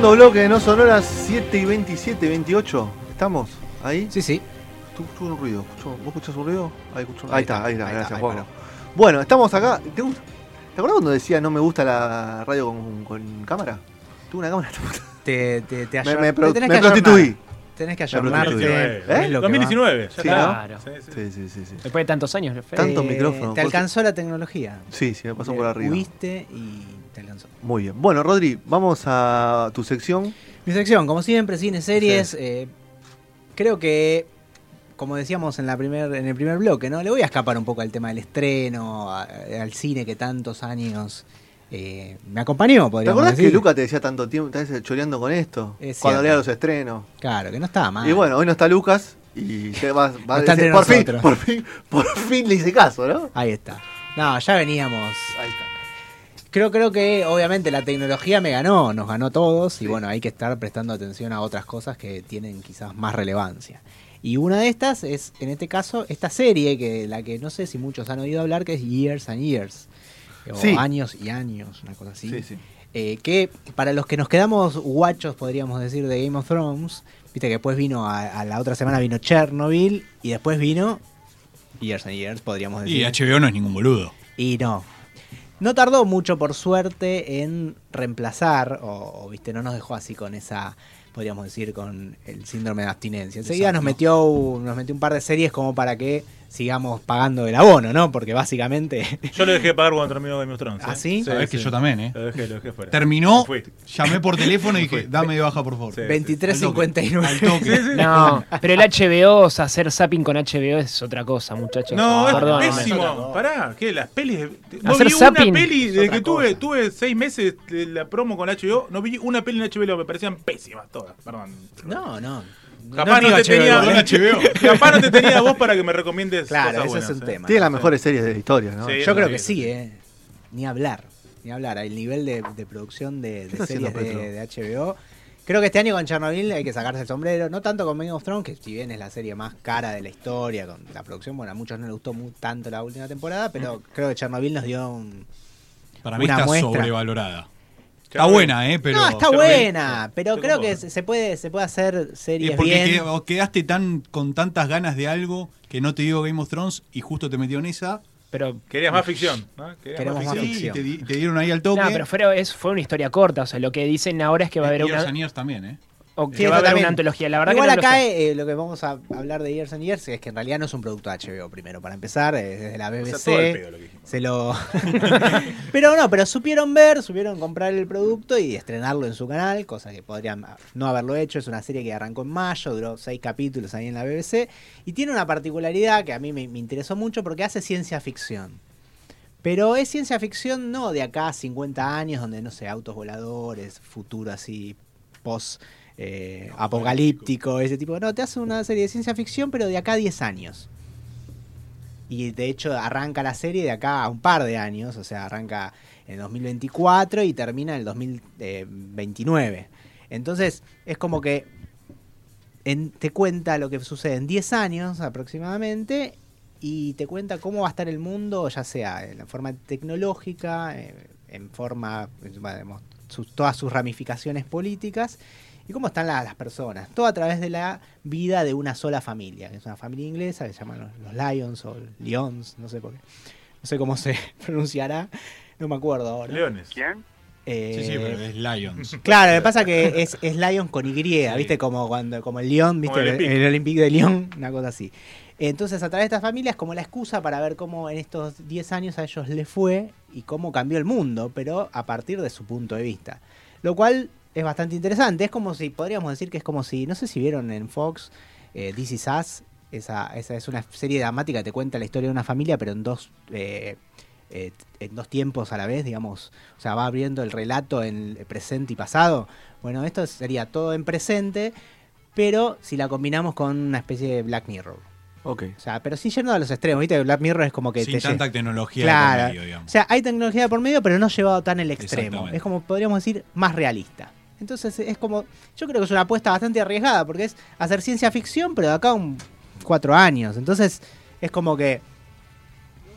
Segundo bloque de No Sonoras 7 y 27, 28. ¿Estamos? ¿Ahí? Sí, sí. Escucho un ruido. Escucho- ¿Vos escuchás un ruido? Ahí, escucho un- Ahí ahí está, está, ahí está, ahí gracias, está, Juanjo. Bueno, estamos acá. ¿Te, gusta? ¿Te acuerdas cuando decía no me gusta la radio con, con cámara? Tuve una cámara. Te, te, te, Me, me, te pro- tenés me que prostituí. Tenés que ayornarte. ¿Eh? Es lo que va. 2019, ya Sí, está. Claro. Sí, sí. Sí, sí, sí. sí. Después de tantos años, Fede. Tanto Eh, micrófono, Te alcanzó la tecnología. Sí, sí, me pasó por arriba. Huiste y te alcanzó. Muy bien. Bueno, Rodri, vamos a tu sección. Mi sección, como siempre, cine, series. eh, creo que, como decíamos en, la primer, en el primer bloque, ¿no? Le voy a escapar un poco al tema del estreno, a- al cine que tantos años eh, me acompañó, ¿Te podríamos acordás que. Luca te decía tanto tiempo, estás choreando con esto? Es cuando leía los estrenos. Claro, que no estaba mal. Y bueno, hoy no está Lucas y ya va, va a está decir, por fin, por fin, por fin le hice caso, ¿no? Ahí está. No, ya veníamos. Ahí está. Creo, creo que obviamente la tecnología me ganó, nos ganó a todos Sí. y bueno, hay que estar prestando atención a otras cosas que tienen quizás más relevancia. Y una de estas es, en este caso, esta serie que la que no sé si muchos han oído hablar, que es Years and Years. O Sí. años y años, una cosa así. Sí, sí. Eh, que para los que nos quedamos guachos, podríamos decir, de Game of Thrones, viste que después vino, a, a la otra semana vino Chernobyl y después vino Years and Years, podríamos decir. Y HBO no es ningún boludo. Y no. No tardó mucho, por suerte, en reemplazar, o, o, viste, no nos dejó así con esa, podríamos decir, con el síndrome de abstinencia. Enseguida Exacto. nos metió, nos metió un par de series como para que sigamos pagando el abono, ¿no? Porque básicamente. Yo le dejé de pagar cuando terminó Game of Thrones. ¿Ah, ¿eh? sí? Sabés que yo también, ¿eh? Lo dejé, lo dejé fuera. Terminó, llamé por teléfono y dije, dame de baja, por favor. Sí. 23.59. Al toque. No, pero el HBO, o sea, hacer zapping con HBO es otra cosa, muchachos. No, es Perdónenme. pésimo. Pará, ¿qué? Las pelis. de- No Hacer vi zapping una peli es desde que tuve, tuve seis meses de la promo con HBO. No vi una peli en HBO, me parecían pésimas todas. Perdón. No, no. Capaz no, te HBO, tenía. ¿eh? Capaz no te tenía vos para que me recomiendes. Claro, cosas ese buenas, es un ¿eh? tema. Tiene las mejores series de la historia, ¿no? Sí. Yo creo que sí. ¿eh? Ni hablar. Ni hablar. El nivel de, de producción de, ¿Qué de está haciendo series de, HBO. Creo que este año con Chernobyl hay que sacarse el sombrero. No tanto con Game of Thrones, que si bien es la serie más cara de la historia, con la producción, bueno, a muchos no les gustó tanto la última temporada, pero creo que Chernobyl nos dio un. Para mí Una está muestra. sobrevalorada. Está buena, ¿eh? Pero... no, está buena, pero creo que se puede, se puede hacer Y series porque bien. quedaste tan con tantas ganas de algo que no te dio Game of Thrones y justo te metió en esa. Pero, Querías más ficción. ¿no? Querías Queremos más Sí, ficción. te, di- te dieron ahí al toque. no, pero fue, es, fue una historia corta. O sea, lo que dicen ahora es que va a haber una, Years también, ¿eh? O que va a haber una antología. La verdad Igual que no lo acá sé. eh, lo que vamos a hablar de Years and Years es que en realidad no es un producto de HBO primero. Para empezar, eh, desde la O BBC. sea, todo el pedo lo que dijimos. Se lo. pero no, pero supieron ver, supieron comprar el producto y estrenarlo en su canal, cosa que podrían no haberlo hecho. Es una serie que arrancó en mayo, duró seis capítulos ahí en la BBC. Y tiene una particularidad que a mí me, me interesó mucho porque hace ciencia ficción. Pero es ciencia ficción no de acá a 50 años, donde no sé, autos voladores, futuro así, post. Eh, apocalíptico, ese tipo. No, te hace una serie de ciencia ficción, pero de acá a 10 años. Y de hecho arranca la serie de acá a un par de años, o sea, arranca en 2024 y termina en el 2029. Entonces, es como que en- te cuenta lo que sucede en 10 años aproximadamente y te cuenta cómo va a estar el mundo, ya sea en la forma tecnológica, eh, en forma, digamos, sus- todas sus ramificaciones políticas y cómo están la- las personas. Todo a través de la vida de una sola familia, que es una familia inglesa que se llaman los, los Lions o Lions, no sé por qué. No sé cómo se pronunciará, no me acuerdo ahora. Leones. Eh, Eh, Sí, sí, pero es Lions. Claro, lo que pasa que es, es Lion con Y, Sí. ¿viste? Como cuando como el Lyon, ¿viste? Como el el Olympique de Lyon, una cosa así. Entonces, a través de estas familias, como la excusa para ver cómo en estos 10 años a ellos les fue y cómo cambió el mundo, pero a partir de su punto de vista. Lo cual es bastante interesante. Es como si, podríamos decir que es como si, no sé si vieron en Fox, eh, This Is Us, esa, esa es una serie dramática que te cuenta la historia de una familia, pero en dos, eh, eh, en dos tiempos a la vez, digamos. O sea, va abriendo el relato en presente y pasado. Bueno, esto sería todo en presente, pero si la combinamos con una especie de Black Mirror. Ok. O sea, pero sí yendo a los extremos, ¿viste? Black Mirror es como que Sin te tanta lle- tecnología Claro. por medio, digamos. O sea, hay tecnología por medio, pero no llevado tan el extremo. Es como, podríamos decir, más realista. Entonces es como, yo creo que es una apuesta bastante arriesgada, porque es hacer ciencia ficción, pero de acá a un cuatro años. Entonces es como que...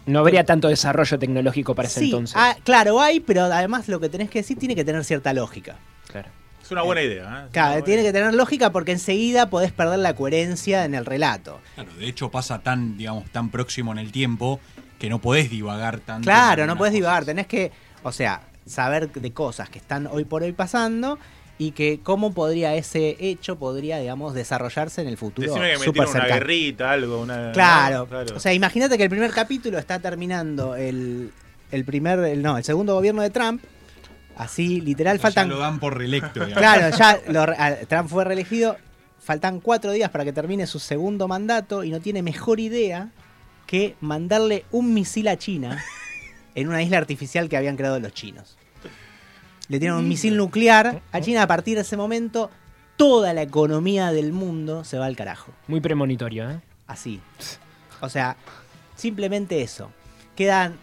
No habría tanto desarrollo tecnológico para ese sí, entonces. ah, claro, hay, pero además lo que tenés que decir tiene que tener cierta lógica. Claro. Es una buena idea. ¿eh? Es una Claro, buena tiene idea. que tener lógica porque enseguida podés perder la coherencia en el relato. Claro, de hecho pasa tan, digamos, tan próximo en el tiempo que no podés divagar tanto. Claro, no podés cosas. divagar, tenés que, o sea, saber de cosas que están hoy por hoy pasando y que cómo podría ese hecho, podría, digamos, desarrollarse en el futuro Decime que metieron una guerrita, algo. Una, Claro. ¿no? o sea, imagínate que el primer capítulo está terminando el, el primer, el- no, el segundo gobierno de Trump, así, literal, Ya faltan... lo dan por reelecto, digamos. Claro, ya lo Trump fue reelegido. Faltan cuatro días para que termine su segundo mandato y no tiene mejor idea que mandarle un misil a China en una isla artificial que habían creado los chinos. Le tienen un misil nuclear a China. A partir de ese momento, toda la economía del mundo se va al carajo. Muy premonitorio, ¿eh? Así. O sea, simplemente eso. Quedan.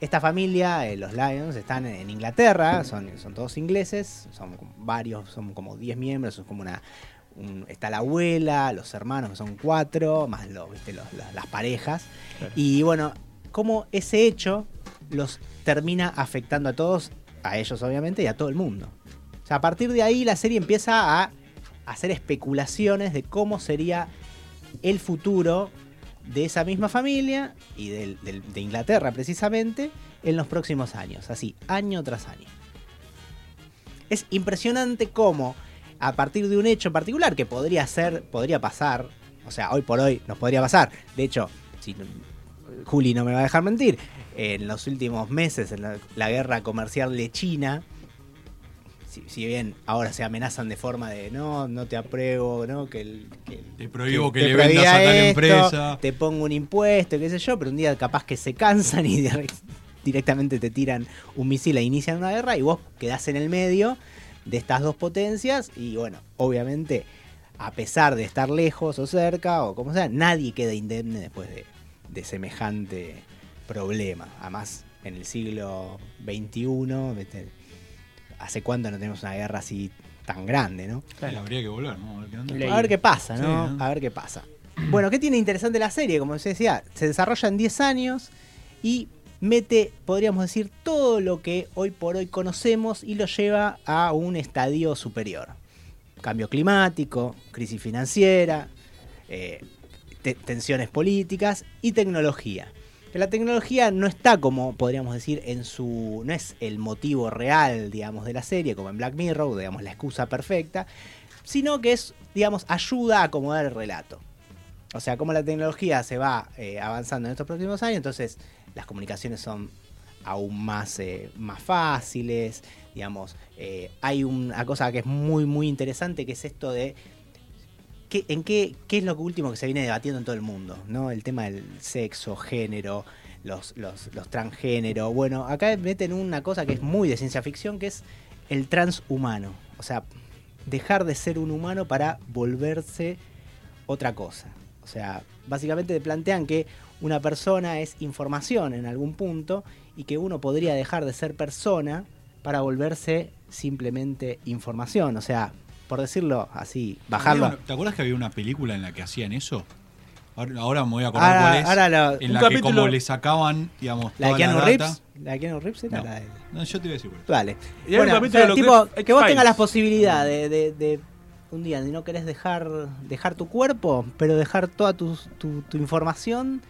Esta familia, eh, los Lions, están en Inglaterra, son, son todos ingleses, son varios, son como 10 miembros, son como una. un- está la abuela, los hermanos, que son cuatro, más los, ¿viste? los- las parejas. Y bueno, como ese hecho los termina afectando a todos, a ellos obviamente, y a todo el mundo. O sea, a partir de ahí la serie empieza a hacer especulaciones de cómo sería el futuro de esa misma familia y del- de Inglaterra precisamente en los próximos años, así, año tras año. Es impresionante cómo a partir de un hecho particular que podría ser, podría pasar, o sea, hoy por hoy nos podría pasar. De hecho, si Juli no me va a dejar mentir, en los últimos meses en la, la guerra comercial de China, si, si bien ahora se amenazan de forma de no, no te apruebo, no, que, el, que Te prohíbo que te le vendas a tal esto, empresa. Te pongo un impuesto, qué sé yo, pero un día capaz que se cansan y dire- directamente te tiran un misil e inician una guerra y vos quedás en el medio de estas dos potencias y bueno, obviamente a pesar de estar lejos o cerca o como sea, nadie queda indemne después de, de semejante problema. Además, en el siglo XXI, ¿viste? ¿hace cuánto no tenemos una guerra así tan grande, no? Sí, habría que volver, ¿no? A ver qué onda. Le- A ver qué pasa, ¿no? Sí, ¿no? A ver qué pasa. Bueno, ¿qué tiene interesante la serie? Como se decía, se desarrolla en 10 años y mete, podríamos decir, todo lo que hoy por hoy conocemos y lo lleva a un estadio superior. Cambio climático, crisis financiera, eh, te- tensiones políticas y tecnología. La tecnología no está como, podríamos decir, en su. no es el motivo real, digamos, de la serie, como en Black Mirror, digamos, la excusa perfecta, sino que es, digamos, ayuda a acomodar el relato. O sea, como la tecnología se va eh, avanzando en estos próximos años, entonces las comunicaciones son aún más, eh, más fáciles, digamos. eh, hay una cosa que es muy, muy interesante, que es esto de qué, en qué, qué es lo último que se viene debatiendo en todo el mundo, ¿no? El tema del sexo, género, los, los, los transgénero. Bueno, acá meten una cosa que es muy de ciencia ficción, que es el transhumano. O sea, dejar de ser un humano para volverse otra cosa. O sea, básicamente te plantean que una persona es información en algún punto y que uno podría dejar de ser persona para volverse simplemente información. O sea, por decirlo así, bajarlo. ¿Te acuerdas que había una película en la que hacían eso? Ahora, ahora me voy a acordar Ahora, cuál es. ahora lo- en un la que como le sacaban, digamos, la de toda Keanu la Reeves. data. La de Keanu Reeves era No. la de. No, yo te iba a decir cuál. Vale. Y hay un Bueno, o sea, de lo que tipo, que, vos tengas la posibilidad de, de- de un día de no querés dejar, dejar tu cuerpo, pero dejar toda tu, tu- tu información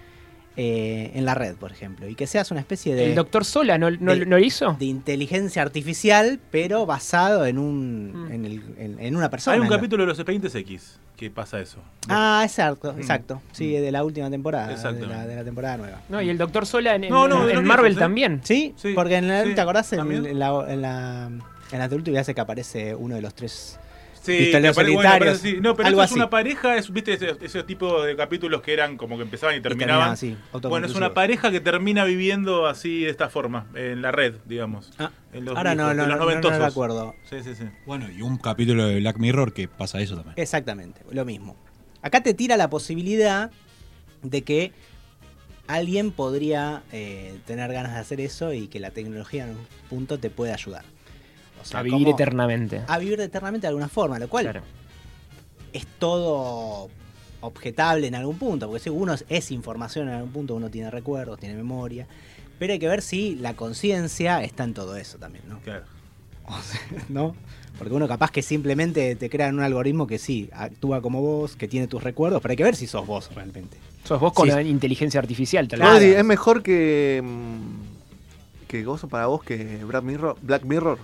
eh, en la red, por ejemplo, y que seas una especie de, ¿El doctor Sola no, no, de- no lo hizo? de inteligencia artificial, pero basado en un Mm. en, el- en- en una persona. Hay un capítulo de los expedientes X que pasa eso. Ah, exacto, Mm. exacto. Sí, de la última temporada, de la, de la temporada nueva. No, y el doctor Sola en, No, no, en Marvel también. Sí, Sí, porque en la, sí, ¿te acordás? En, la, en la en la que aparece uno de los tres. Sí, Pistoleros me pare- bueno, parece- sí. No, pero algo eso es así. una pareja, es, viste, ese, ese tipo de capítulos que eran como que empezaban y terminaban, terminaban. sí, bueno, es una pareja que termina viviendo así de esta forma, en la red, digamos. Ah, En los ahora no, no, los no, no, no acuerdo. Sí, sí, sí. Bueno, y un capítulo de Black Mirror que pasa eso también. Exactamente, lo mismo. Acá te tira la posibilidad de que alguien podría eh, tener ganas de hacer eso y que la tecnología en un punto te puede ayudar. O sea, A vivir como- eternamente. A vivir eternamente de alguna forma, lo cual Claro. es todo objetable en algún punto, porque si uno es, es información en algún punto, uno tiene recuerdos, tiene memoria, pero hay que ver si la conciencia está en todo eso también, ¿no? Claro. ¿no? Porque uno capaz que simplemente te crea un algoritmo que sí, actúa como vos, que tiene tus recuerdos, pero hay que ver si sos vos realmente. Sos vos con Sí. la inteligencia artificial, tal vez. ¿es mejor que. mm, que gozo para vos que Black Mirror? Black Mirror?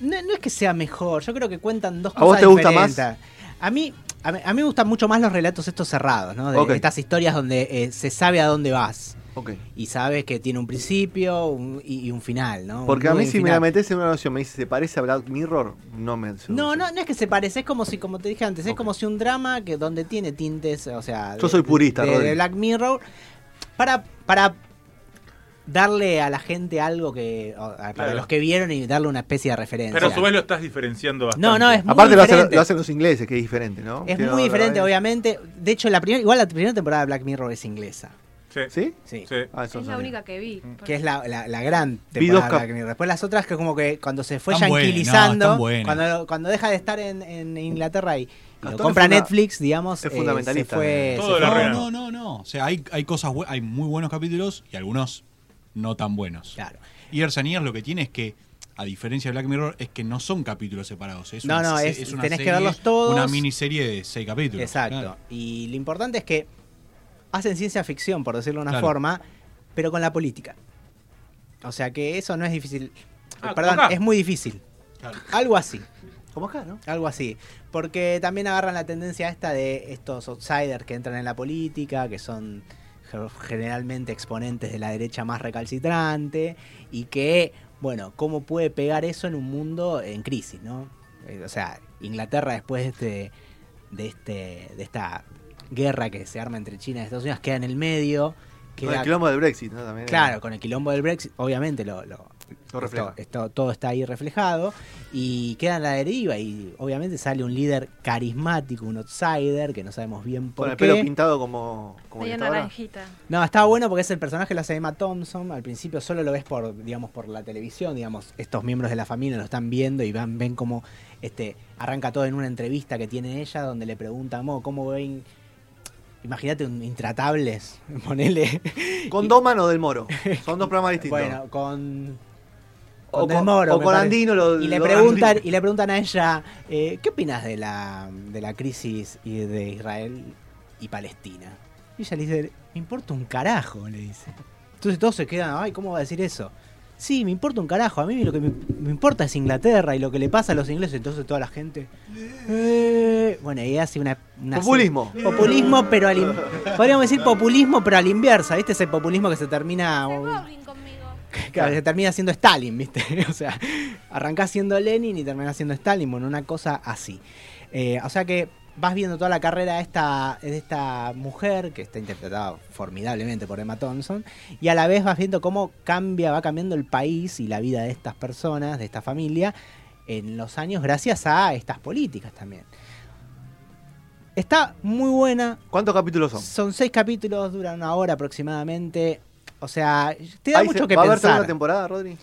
No, no es que sea mejor, yo creo que cuentan dos ¿A cosas vos te gusta diferentes. A mí, a mí, a mí me gustan mucho más los relatos estos cerrados, ¿no? De estas historias donde eh, se sabe a dónde vas. Ok. Y sabes que tiene un principio un- y, y un final, ¿no? Porque Un a mí, si un me la final. metes en una noción, me dice, ¿se parece a Black Mirror? No me. No, no, no es que se parece, es como si, como te dije antes, es como si un drama que donde tiene tintes, o sea, Yo soy purista, de, de Black Mirror, para, para darle a la gente algo que, o- a- para Claro. los que vieron y darle una especie de referencia. Pero a su vez lo estás diferenciando bastante. No, no, es muy Aparte lo hacen, diferente. lo hacen los ingleses, que es diferente, ¿no? Es muy diferente, obviamente. De hecho, la primera, igual la primera temporada de Black Mirror es inglesa. Sí. ¿Sí? Sí. Sí. Ah, eso Es no la sabía. única que vi. Que es la, la, la gran Vi dos temporada de cap- Black Mirror. Después las otras que como que cuando se fue Están buenas, no, yanquilizando, están buenas. cuando, cuando deja de estar en, en Inglaterra y, y lo Gastón compra funda- Netflix, digamos, es eh, fundamentalista, se fue, eh. Todo se fue-. No, no, no, no. O sea, hay, hay cosas, bue- hay muy buenos capítulos y algunos no tan buenos. Claro. Y Years lo que tiene es que, a diferencia de Black Mirror, es que no son capítulos separados. Es No, una, no, es- una tenés que verlos todos. Una miniserie de seis capítulos. Exacto. claro. Y lo importante es que hacen ciencia ficción, por decirlo de una Claro. forma, pero con la política. O sea que eso no es difícil. Ah, Perdón, es muy difícil. Claro. Algo así. Como acá, ¿no? Algo así. Porque también agarran la tendencia esta de estos outsiders que entran en la política, que son generalmente exponentes de la derecha más recalcitrante, y que, bueno, ¿cómo puede pegar eso en un mundo en crisis, no? Eh, O sea, Inglaterra después de este, de este, de esta guerra que se arma entre China y Estados Unidos queda en el medio. Con Queda, el quilombo del Brexit, ¿no? También Claro, con el quilombo del Brexit, obviamente lo, lo- Esto- esto- todo está ahí reflejado y queda en la deriva y obviamente sale un líder carismático, un outsider que no sabemos bien Con por el qué. pelo pintado como. como Medio está ahora. naranjita. No, estaba bueno porque es el personaje que lo hace Emma Thompson. Al principio solo lo ves por, digamos, por la televisión, digamos, estos miembros de la familia lo están viendo y van, ven cómo este, arranca todo en una entrevista que tiene ella donde le pregunta, "Mo, ¿cómo ven? Imagínate un intratables, ponele. ¿Con Doman o del Moro? Son dos programas distintos. Bueno, con. O con Del con, Moro, o con parece. Andino. Lo, y le lo- preguntan y le preguntan a ella eh, qué opinas de la de la crisis y de Israel y Palestina y ella le dice me importa un carajo le dice entonces todos se quedan ay cómo va a decir eso sí me importa un carajo a mí lo que me, me importa es Inglaterra y lo que le pasa a los ingleses entonces toda la gente eh, bueno y hace una, una Populismo. populismo pero al podríamos decir populismo pero a la inversa viste ese populismo que se termina. Claro, que termina siendo Stalin, ¿viste? O sea, arrancás siendo Lenin y terminás siendo Stalin, bueno, una cosa así. Eh, o sea que vas viendo toda la carrera de esta, de esta mujer, que está interpretada formidablemente por Emma Thompson, y a la vez vas viendo cómo cambia, va cambiando el país y la vida de estas personas, de esta familia, en los años gracias a estas políticas también. Está muy buena, ¿Cuántos capítulos son? son seis capítulos, duran una hora aproximadamente. O sea, te da Ahí mucho se- que ¿Va a haber pensar. segunda temporada, Rodri?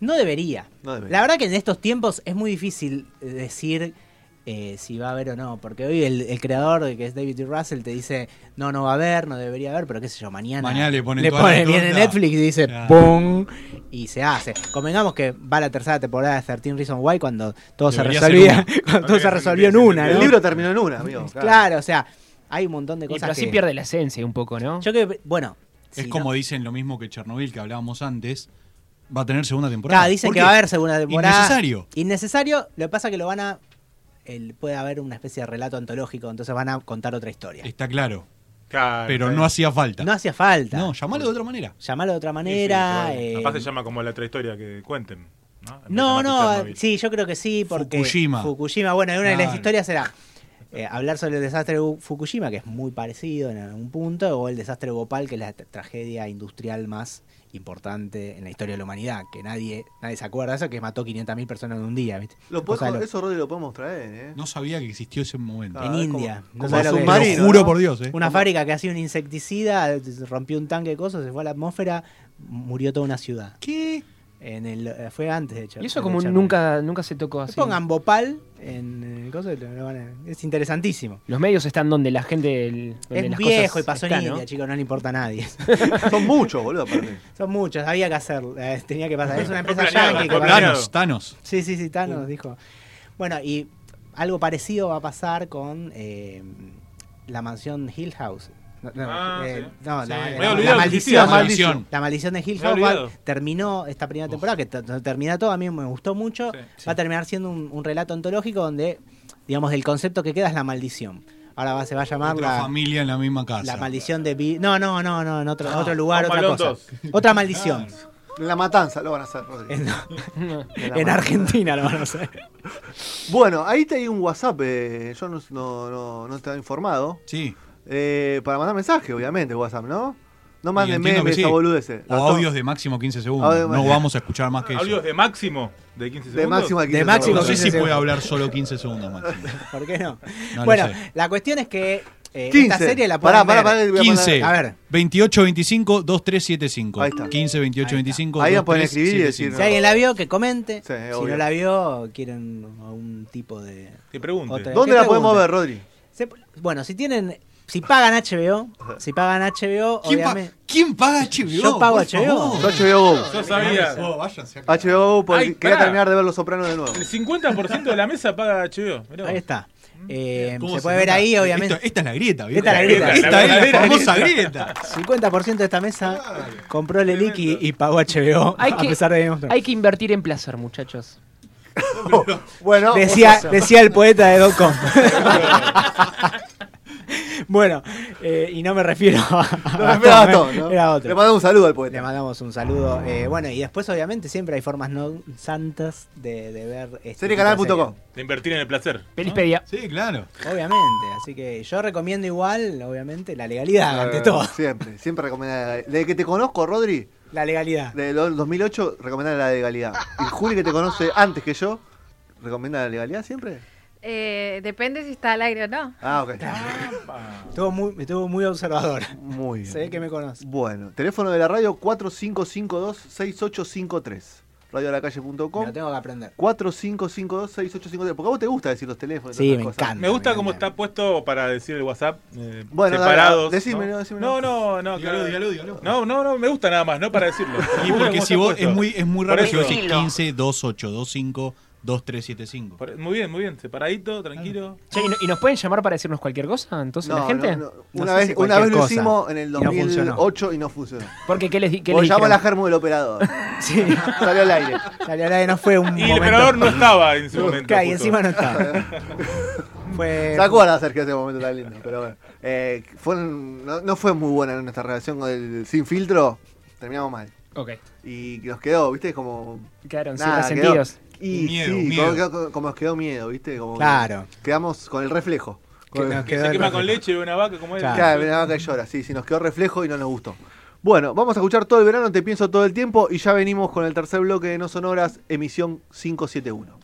No debería. No debería. La verdad que en estos tiempos es muy difícil eh, decir eh, si va a haber o no, porque hoy el, el creador, que es David E. Russell, te dice, no, no va a haber, no debería haber, pero qué sé yo, mañana, Mañana le ponen toda pone la viene. Netflix y dice. ¡pum! Y se hace. Convengamos que va la tercera temporada de 13 Reasons Why cuando todo Debería se resolvía, cuando todo se resolvió en una, El libro terminó en una, amigo. Claro, o sea, Hay un montón de Y cosas pero así que... pierde la esencia un poco, ¿no? Yo que, bueno... Es si como no- dicen lo mismo que Chernobyl que hablábamos antes. Va a tener segunda temporada. Claro, dicen ¿Por que qué? va a haber segunda temporada. Innecesario. Innecesario. Lo que pasa es que lo van a... el- puede haber una especie de relato antológico, entonces van a contar otra historia. Está claro. Claro, Pero no hacía falta. No hacía falta. No, llamalo de otra manera. Llamarlo de otra Sí, sí, manera. se vale. eh, Capaz se llama como la trayectoria que cuenten. ¿no? No, sí, yo creo que sí, porque Fukushima. Fukushima, bueno, una de las historias era eh, hablar sobre el desastre de Fukushima, que es muy parecido en algún punto, o el desastre de Bhopal, que es la tra- tragedia industrial más importante en la historia de la humanidad, que nadie nadie se acuerda de eso, que mató 500.000 personas en un día, ¿viste? Lo eso, Rodri, lo podemos traer, ¿eh? No sabía que existió ese momento. Ah, en es India. como- No como submarino, Lo juro ¿no? por Dios, ¿eh? Una fábrica que hacía un insecticida, rompió un tanque de cosas, se fue a la atmósfera, murió toda una ciudad. ¿Qué? En el, eh, fue antes, de hecho. Y eso como nunca, nunca se tocó así. Pongan Bhopal en el coso, lo van a- es interesantísimo. Los medios están donde la gente. el- donde Es las viejo cosas y pasó están, en ¿no? India, chicos, no le importa a nadie. Son muchos, boludo, para mí. Son muchos, había que hacerlo, eh, tenía que pasar. Es una empresa yankee que. Thanos, Thanos. Sí, sí, sí, Thanos dijo. Bueno, y algo parecido va a pasar con eh, la mansión Hill House. No, no, Ah, eh, sí. no, Sí. la, maldición. La maldición. La maldición de Hill House terminó esta primera temporada, que termina todo, a mí me gustó mucho. Sí, Va a terminar siendo un, un relato ontológico donde, digamos, el concepto que queda es la maldición. Ahora va, se va a llamar Otra la, familia en la misma casa. la maldición de... Bi- No, no, no, no, en otro, lugar, otra cosa. 2. Otra maldición. En la matanza lo van a hacer, Rodri. En. Argentina lo van a hacer. Bueno, ahí te hay un WhatsApp, eh, yo no, no, no, no estaba informado. Sí. Eh, para mandar mensaje, obviamente, WhatsApp, ¿no? No manden memes sí. a boludeces. O A to- audios de máximo 15 segundos. Audio- no vamos a escuchar más que eso. Audios de máximo de 15 segundos. de máximo a 15 De máximo No segundos. sé 15 si puede hablar solo 15 segundos máximo. ¿Por qué no? No bueno, sé. la cuestión es que eh, 15. esta serie la Pará, pará, ver. pará, que voy a mandar- 15, A ver. 28, 25, 2375. Ahí está. 15, 28, Ahí está. 25. Ahí la pueden escribir y 2375. decir, Si alguien la vio, que comente. Sí, si obvio. no la vio, quieren algún tipo de... Te pregunte. Otra- ¿Dónde ¿Qué la podemos pregunta? ver, Rodri? Se- bueno, si tienen... Si pagan HBO, si pagan HBO, ¿Quién, pa- obviamente... ¿Quién paga HBO? Yo pago Por HBO. favor. Yo HBO Go. Yo sabía. Oh, váyanse acá. HBO Go, porque Ay, quería pará. terminar de ver Los Sopranos de nuevo. El 50% de la mesa paga HBO. Mirá Ahí está. Eh, ¿Cómo se puede ver nota? ahí, obviamente. Esto- esta es la grieta, ¿viste? Esta es la grieta. Esta La es la verdadera famosa grieta. grieta. 50% de esta mesa compró el Elic y, y pagó HBO, Hay a que, pesar de Game of Thrones. hay que invertir en placer, muchachos. Bueno, Decía, decía el poeta de Docom. bueno, eh, y no me refiero a, no, todo, eh, ¿no? Era otro. Le mandamos un saludo al Le poeta. mandamos un saludo. eh, bueno, y después, obviamente, siempre hay formas no santas de, de ver. Este Seriecanal.com. de invertir en el placer. Pelispedia. Sí, claro. Obviamente. Así que yo recomiendo igual, obviamente, la legalidad ante todo. Siempre, siempre recomendar. Desde que te conozco, Rodri, La legalidad. de lo- 2008, recomendar la legalidad. Y Juli, que te conoce antes que yo, ¿recomienda la legalidad siempre? Eh, depende si está al aire o no. Ah, ok. Estuvo muy, estuvo muy observador. Muy bien. Ve que me conoce. Bueno, teléfono de la radio 4552-6853. Me Radiolacalle.com. lo tengo que aprender. 4552-6853. Porque a vos te gusta decir los teléfonos. y Sí, me cosas. encanta. Me gusta me cómo encanta. está puesto para decir el WhatsApp. eh, Bueno, dale, separados. decímelo, ¿no? decímelo. No, no, no. Dígalo, que- dígalo, dígalo. No, no, no, me gusta nada más, no para decirlo. Y porque si vos es muy, es muy raro vos decís 15, 28, 25, 2375. Por- Muy bien, muy bien. Separadito, tranquilo. Che, ¿y, no- y nos pueden llamar para decirnos cualquier cosa? Entonces, No, la gente. no, no. No Una vez, si una vez lo cosa. hicimos en el Y no funcionó. 2008 y no funcionó. Porque, ¿qué les, qué les llama a la germo del operador. Sí. Salió al aire. Salió al aire, no fue un Y el operador no estaba en ese momento. Claro, y encima no estaba. Fue. ¿Se acuerda, Sergio, ese momento tan lindo? Pero bueno. Eh, fue un- no, no fue muy buena nuestra relación con el sin filtro. Terminamos mal. Ok. Y nos quedó, ¿viste? Como. Quedaron sin resentidos. Y Miedo, sí, miedo. Como, nos quedó miedo, ¿viste? Como que Claro. Quedamos con el reflejo. Que Con- Que se quema reflejo. con leche de una vaca como él. Claro. Claro, la vaca y llora. Sí, sí, nos quedó reflejo y no nos gustó. Bueno, vamos a escuchar todo el verano, te pienso todo el tiempo y ya venimos con el tercer bloque de No Sonoras, emisión 571.